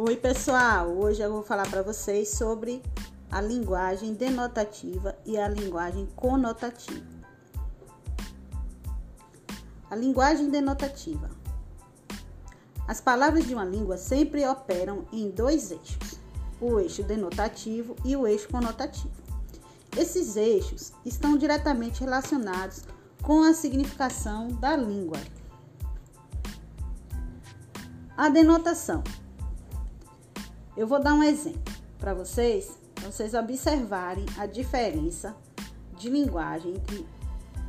Oi, pessoal! Hoje eu vou falar para vocês sobre a linguagem denotativa e a linguagem conotativa. A linguagem denotativa. As palavras de uma língua sempre operam em dois eixos: o eixo denotativo e o eixo conotativo. Esses eixos estão diretamente relacionados com a significação da língua. A denotação eu vou dar um exemplo para vocês, vocês observarem a diferença de linguagem entre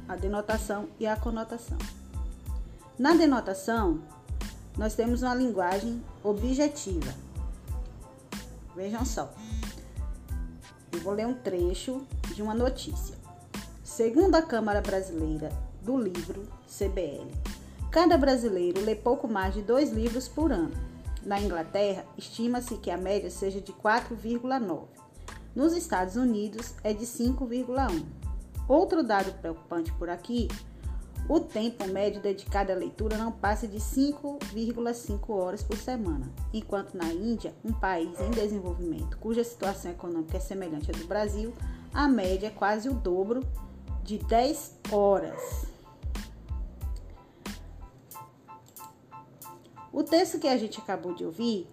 a denotação e a conotação. Na denotação, nós temos uma linguagem objetiva. Vejam só. Eu vou ler um trecho de uma notícia. Segundo a Câmara Brasileira do Livro, CBL, cada brasileiro lê pouco mais de dois livros por ano. Na Inglaterra, estima-se que a média seja de 4,9. Nos Estados Unidos, é de 5,1. Outro dado preocupante por aqui, o tempo médio dedicado à leitura não passa de 5,5 horas por semana, enquanto na Índia, um país em desenvolvimento cuja situação econômica é semelhante à do Brasil, a média é quase o dobro de 10 horas. O texto que a gente acabou de ouvir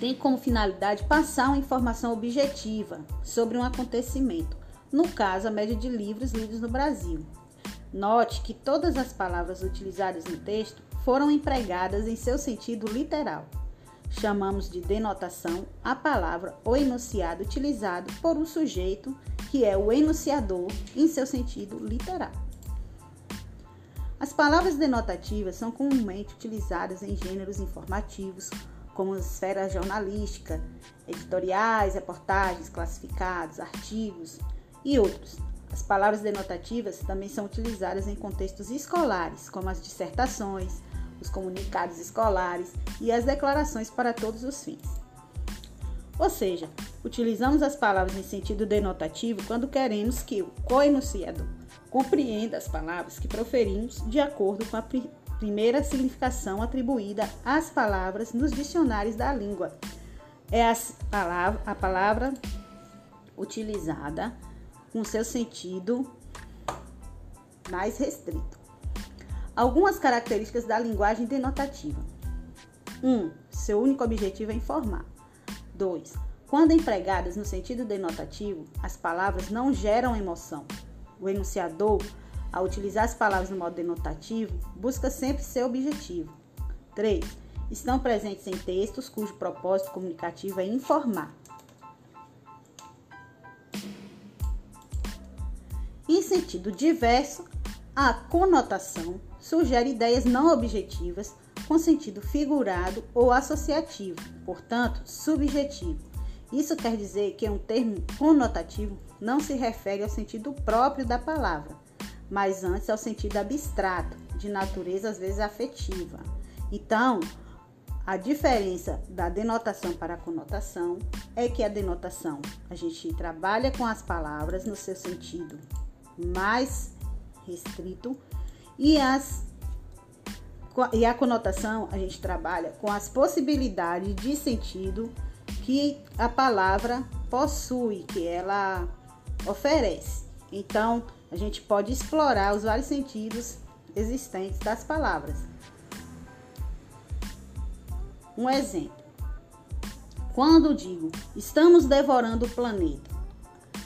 tem como finalidade passar uma informação objetiva sobre um acontecimento, no caso, a média de livros lidos no Brasil. Note que todas as palavras utilizadas no texto foram empregadas em seu sentido literal. Chamamos de denotação a palavra ou enunciado utilizado por um sujeito que é o enunciador em seu sentido literal. As palavras denotativas são comumente utilizadas em gêneros informativos, como esfera jornalística, editoriais, reportagens, classificados, artigos e outros. As palavras denotativas também são utilizadas em contextos escolares, como as dissertações, os comunicados escolares e as declarações para todos os fins. Ou seja, utilizamos as palavras em sentido denotativo quando queremos que o coenunciador compreenda as palavras que proferimos de acordo com a primeira significação atribuída às palavras nos dicionários da língua. É a palavra, a palavra utilizada com seu sentido mais restrito. Algumas características da linguagem denotativa. 1. Um, seu único objetivo é informar. 2. Quando empregadas no sentido denotativo, as palavras não geram emoção, o enunciador, ao utilizar as palavras no modo denotativo, busca sempre seu objetivo. 3. Estão presentes em textos cujo propósito comunicativo é informar. Em sentido diverso, a conotação sugere ideias não objetivas com sentido figurado ou associativo, portanto, subjetivo. Isso quer dizer que um termo conotativo não se refere ao sentido próprio da palavra, mas antes ao sentido abstrato, de natureza às vezes afetiva. Então, a diferença da denotação para a conotação é que a denotação a gente trabalha com as palavras no seu sentido mais restrito e as e a conotação a gente trabalha com as possibilidades de sentido que a palavra possui, que ela oferece. Então, a gente pode explorar os vários sentidos existentes das palavras. Um exemplo. Quando digo estamos devorando o planeta,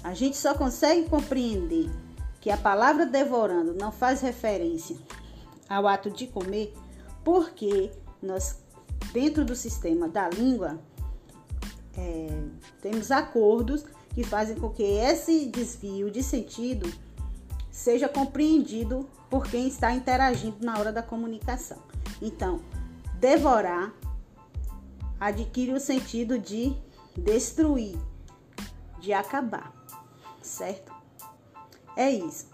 a gente só consegue compreender que a palavra devorando não faz referência ao ato de comer porque nós, dentro do sistema da língua, é, temos acordos que fazem com que esse desvio de sentido seja compreendido por quem está interagindo na hora da comunicação. Então, devorar adquire o sentido de destruir, de acabar, certo? É isso.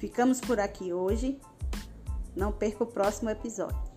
Ficamos por aqui hoje. Não perca o próximo episódio.